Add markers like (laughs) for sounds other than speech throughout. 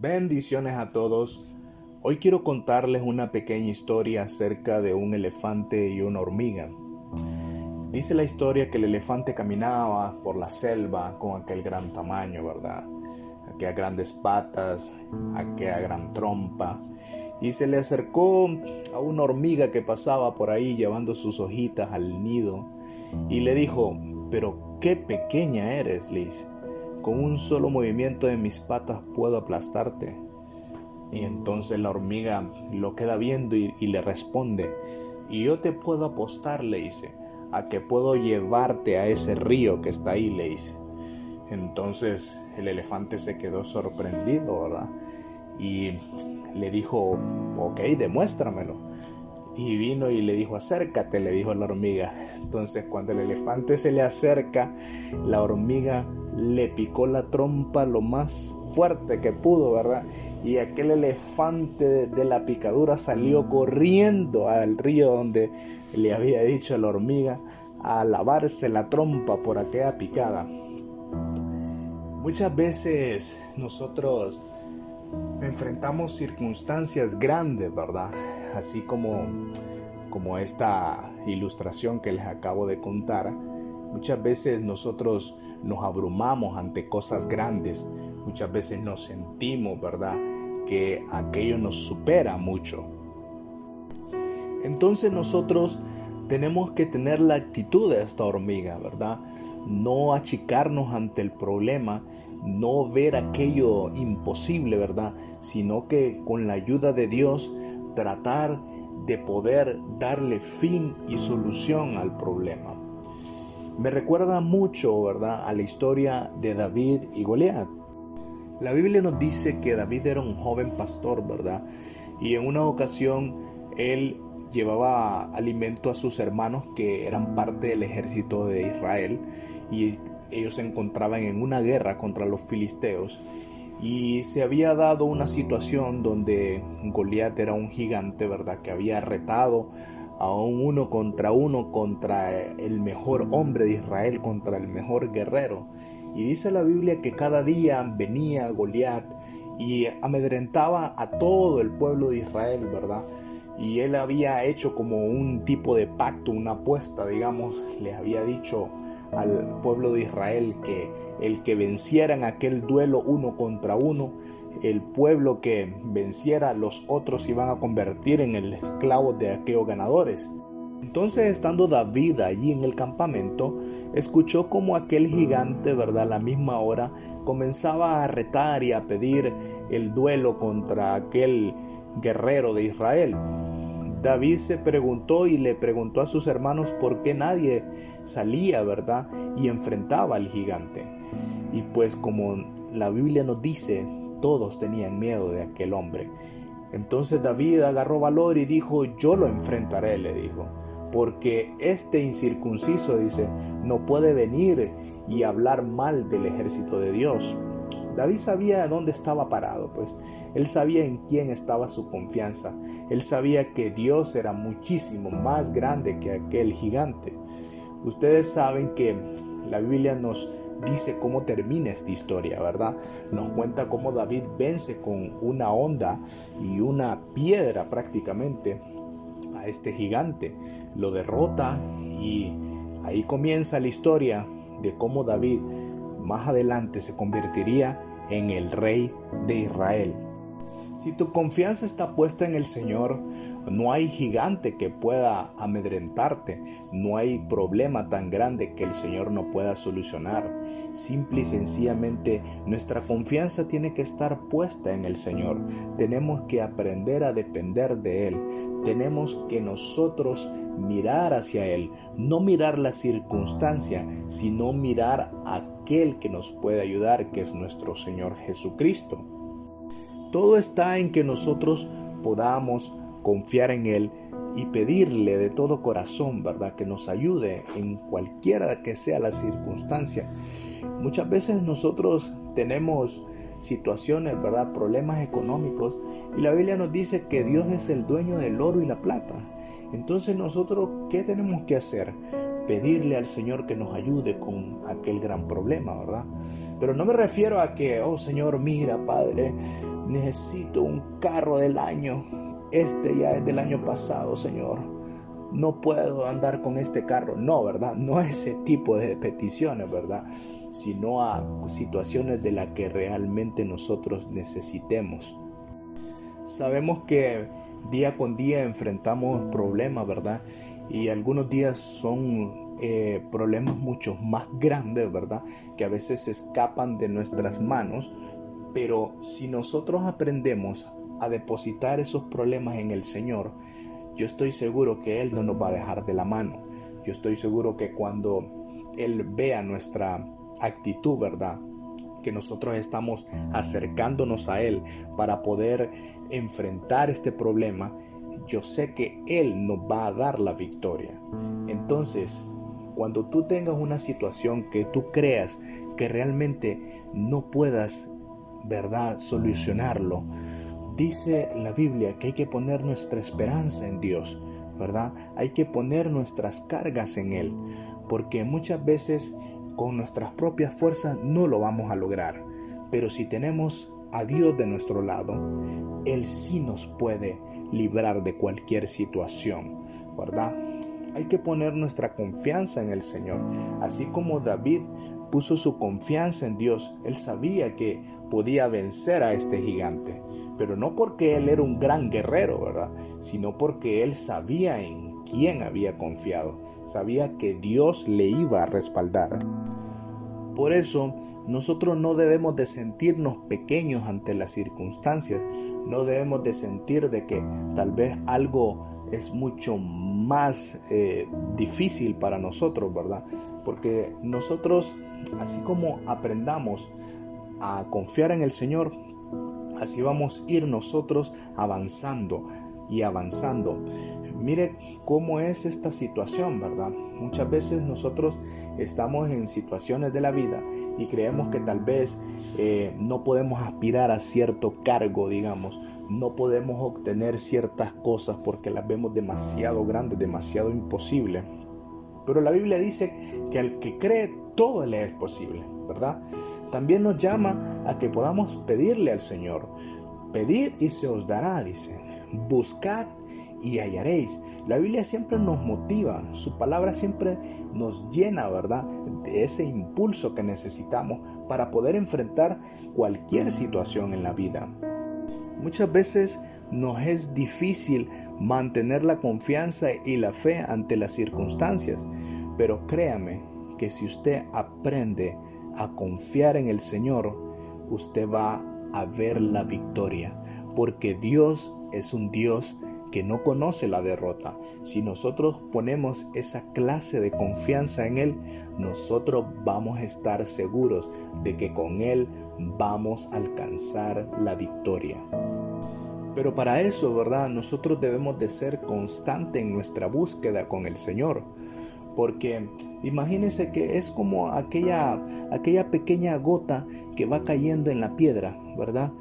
Bendiciones a todos. Hoy quiero contarles una pequeña historia acerca de un elefante y una hormiga. Dice la historia que el elefante caminaba por la selva con aquel gran tamaño, ¿verdad? Aquellas grandes patas, aquella gran trompa. Y se le acercó a una hormiga que pasaba por ahí llevando sus hojitas al nido. Y le dijo, pero qué pequeña eres, Liz. Con un solo movimiento de mis patas puedo aplastarte. Y entonces la hormiga lo queda viendo y, le responde, y yo te puedo apostar, le dice, a que puedo llevarte a ese río que está ahí, le dice. Entonces el elefante se quedó sorprendido, ¿verdad? Y le dijo, ok, demuéstramelo. Y vino y le dijo, acércate, le dijo la hormiga. Entonces cuando el elefante se le acerca, la hormiga le picó la trompa lo más fuerte que pudo, ¿verdad? Y aquel elefante de, la picadura salió corriendo al río donde le había dicho a la hormiga a lavarse la trompa por aquella picada. Muchas veces nosotros enfrentamos circunstancias grandes, ¿verdad? Así como, como esta ilustración que les acabo de contar Muchas veces nosotros nos abrumamos ante cosas grandes, muchas veces nos sentimos, ¿verdad? Que aquello nos supera mucho. Entonces nosotros tenemos que tener la actitud de esta hormiga, ¿verdad? No achicarnos ante el problema, no ver aquello imposible, ¿verdad? Sino que con la ayuda de Dios tratar de poder darle fin y solución al problema. Me recuerda mucho, ¿verdad?, a la historia de David y Goliat. La Biblia nos dice que David era un joven pastor, ¿verdad? Y en una ocasión él llevaba alimento a sus hermanos que eran parte del ejército de Israel y ellos se encontraban en una guerra contra los filisteos y se había dado una situación donde Goliat era un gigante, ¿verdad? Que había retado a un uno contra uno contra el mejor hombre de Israel, contra el mejor guerrero. Y dice la Biblia que cada día venía Goliat y amedrentaba a todo el pueblo de Israel, ¿verdad? Y él había hecho como un tipo de pacto, una apuesta, digamos, le había dicho al pueblo de Israel que el que venciera en aquel duelo uno contra uno, el pueblo que venciera, los otros iban a convertir en el esclavo de aquellos ganadores. Entonces, estando David allí en el campamento, escuchó como aquel gigante, ¿verdad? A la misma hora comenzaba a retar y a pedir el duelo contra aquel guerrero de Israel. David se preguntó y le preguntó a sus hermanos por qué nadie salía, ¿verdad? Y enfrentaba al gigante. Y pues como la Biblia nos dice, todos tenían miedo de aquel hombre. Entonces David agarró valor y dijo, yo lo enfrentaré, le dijo, porque este incircunciso, dice, no puede venir y hablar mal del ejército de Dios. David sabía dónde estaba parado, pues él sabía en quién estaba su confianza. Él sabía que Dios era muchísimo más grande que aquel gigante. Ustedes saben que la Biblia nos dice cómo termina esta historia, ¿verdad? Nos cuenta cómo David vence con una onda y una piedra prácticamente a este gigante, lo derrota y ahí comienza la historia de cómo David más adelante se convertiría en el rey de Israel. Si tu confianza está puesta en el Señor, no hay gigante que pueda amedrentarte, no hay problema tan grande que el Señor no pueda solucionar. Simple y sencillamente nuestra confianza tiene que estar puesta en el Señor. Tenemos que aprender a depender de Él. Tenemos que nosotros mirar hacia Él, no mirar la circunstancia, sino mirar a aquel que nos puede ayudar, que es nuestro Señor Jesucristo. Todo está en que nosotros podamos confiar en Él y pedirle de todo corazón, ¿verdad? Que nos ayude en cualquiera que sea la circunstancia. Muchas veces nosotros tenemos situaciones, ¿verdad? Problemas económicos y la Biblia nos dice que Dios es el dueño del oro y la plata. Entonces nosotros, ¿qué tenemos que hacer? Pedirle al Señor que nos ayude con aquel gran problema, ¿verdad? Pero no me refiero a que, oh Señor, mira, Padre, necesito un carro del año. Este ya es del año pasado, Señor. No puedo andar con este carro. No, ¿verdad? No ese tipo de peticiones, ¿verdad? Sino a situaciones de las que realmente nosotros necesitemos. Sabemos que día con día enfrentamos problemas, ¿verdad? Y algunos días son eh, problemas mucho más (laughs) grandes, ¿verdad? Que a veces escapan de nuestras manos. Pero si nosotros aprendemos a depositar esos problemas en el Señor, yo estoy seguro que Él no nos va a dejar de la mano. Yo estoy seguro que cuando Él vea nuestra actitud, ¿verdad? que nosotros estamos acercándonos a Él para poder enfrentar este problema, yo sé que Él nos va a dar la victoria. Entonces, cuando tú tengas una situación que tú creas que realmente no puedas, ¿verdad?, solucionarlo, dice la Biblia que hay que poner nuestra esperanza en Dios, ¿verdad? Hay que poner nuestras cargas en Él, porque muchas veces con nuestras propias fuerzas no lo vamos a lograr. Pero si tenemos a Dios de nuestro lado, Él sí nos puede librar de cualquier situación, ¿verdad? Hay que poner nuestra confianza en el Señor. Así como David puso su confianza en Dios, él sabía que podía vencer a este gigante. Pero no porque él era un gran guerrero, ¿verdad? Sino porque él sabía en quién había confiado. Sabía que Dios le iba a respaldar. Por eso, nosotros no debemos de sentirnos pequeños ante las circunstancias, no debemos de sentir de que tal vez algo es mucho más eh, difícil para nosotros, ¿verdad? Porque nosotros, así como aprendamos a confiar en el Señor, así vamos a ir nosotros avanzando y avanzando. Mire cómo es esta situación, ¿verdad? Muchas veces nosotros estamos en situaciones de la vida y creemos que tal vez eh, no podemos aspirar a cierto cargo, digamos, no podemos obtener ciertas cosas porque las vemos demasiado grandes, demasiado imposibles. Pero la Biblia dice que al que cree todo le es posible, ¿verdad? También nos llama a que podamos pedirle al Señor. Pedid y se os dará, dice. Buscad y hallaréis. La Biblia siempre nos motiva, su palabra siempre nos llena, ¿verdad? De ese impulso que necesitamos para poder enfrentar cualquier situación en la vida. Muchas veces nos es difícil mantener la confianza y la fe ante las circunstancias, pero créame que si usted aprende a confiar en el Señor, usted va a ver la victoria, porque Dios es un Dios que no conoce la derrota. Si nosotros ponemos esa clase de confianza en Él, nosotros vamos a estar seguros de que con Él vamos a alcanzar la victoria. Pero para eso, ¿verdad? Nosotros debemos de ser constantes en nuestra búsqueda con el Señor. Porque imagínense que es como aquella, aquella pequeña gota que va cayendo en la piedra, ¿verdad?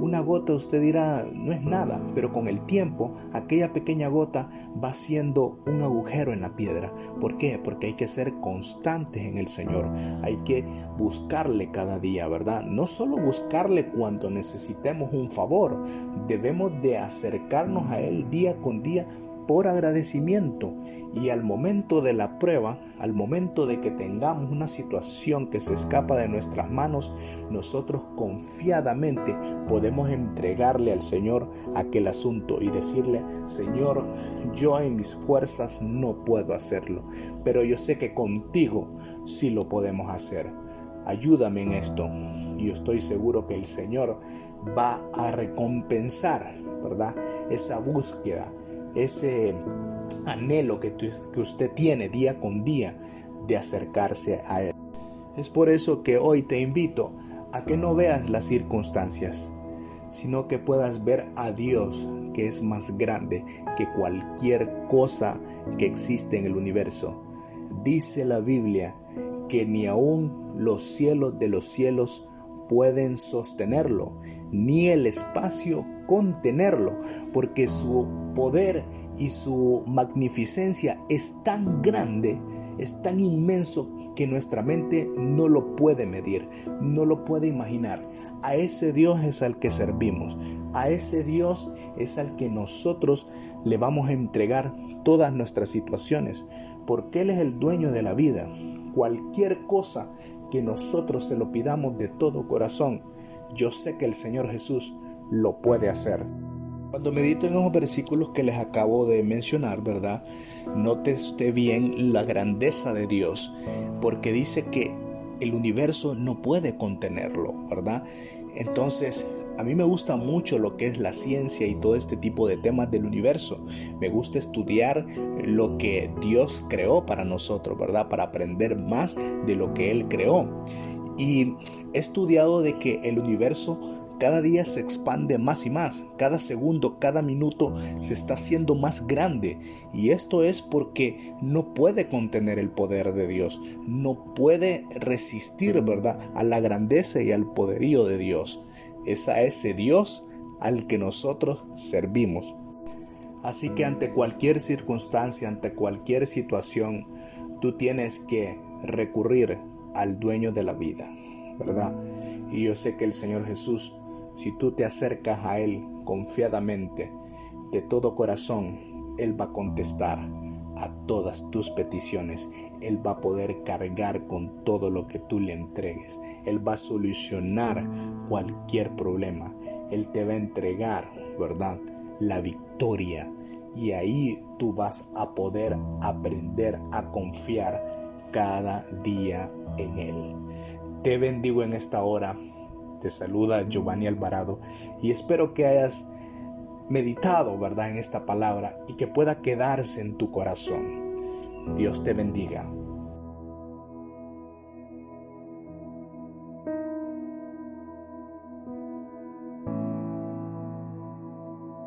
Una gota usted dirá no es nada, pero con el tiempo aquella pequeña gota va haciendo un agujero en la piedra. ¿Por qué? Porque hay que ser constantes en el Señor. Hay que buscarle cada día, ¿verdad? No solo buscarle cuando necesitemos un favor, debemos de acercarnos a Él día con día por agradecimiento y al momento de la prueba, al momento de que tengamos una situación que se escapa de nuestras manos, nosotros confiadamente podemos entregarle al Señor aquel asunto y decirle, Señor, yo en mis fuerzas no puedo hacerlo, pero yo sé que contigo sí lo podemos hacer. Ayúdame en esto y estoy seguro que el Señor va a recompensar, ¿verdad? Esa búsqueda ese anhelo que, que usted tiene día con día de acercarse a Él. Es por eso que hoy te invito a que no veas las circunstancias, sino que puedas ver a Dios que es más grande que cualquier cosa que existe en el universo. Dice la Biblia que ni aun los cielos de los cielos pueden sostenerlo, ni el espacio contenerlo, porque su poder y su magnificencia es tan grande, es tan inmenso que nuestra mente no lo puede medir, no lo puede imaginar. A ese Dios es al que servimos, a ese Dios es al que nosotros le vamos a entregar todas nuestras situaciones, porque Él es el dueño de la vida. Cualquier cosa que nosotros se lo pidamos de todo corazón, yo sé que el Señor Jesús lo puede hacer. Cuando medito en los versículos que les acabo de mencionar, ¿verdad? Note usted bien la grandeza de Dios, porque dice que el universo no puede contenerlo, ¿verdad? Entonces, a mí me gusta mucho lo que es la ciencia y todo este tipo de temas del universo. Me gusta estudiar lo que Dios creó para nosotros, ¿verdad? Para aprender más de lo que Él creó. Y he estudiado de que el universo cada día se expande más y más, cada segundo, cada minuto se está haciendo más grande y esto es porque no puede contener el poder de Dios, no puede resistir, ¿verdad?, a la grandeza y al poderío de Dios. Es a ese Dios al que nosotros servimos. Así que ante cualquier circunstancia, ante cualquier situación, tú tienes que recurrir al dueño de la vida, ¿verdad? Y yo sé que el Señor Jesús si tú te acercas a Él confiadamente, de todo corazón, Él va a contestar a todas tus peticiones. Él va a poder cargar con todo lo que tú le entregues. Él va a solucionar cualquier problema. Él te va a entregar, ¿verdad? La victoria. Y ahí tú vas a poder aprender a confiar cada día en Él. Te bendigo en esta hora. Te saluda Giovanni Alvarado y espero que hayas meditado, ¿verdad?, en esta palabra y que pueda quedarse en tu corazón. Dios te bendiga.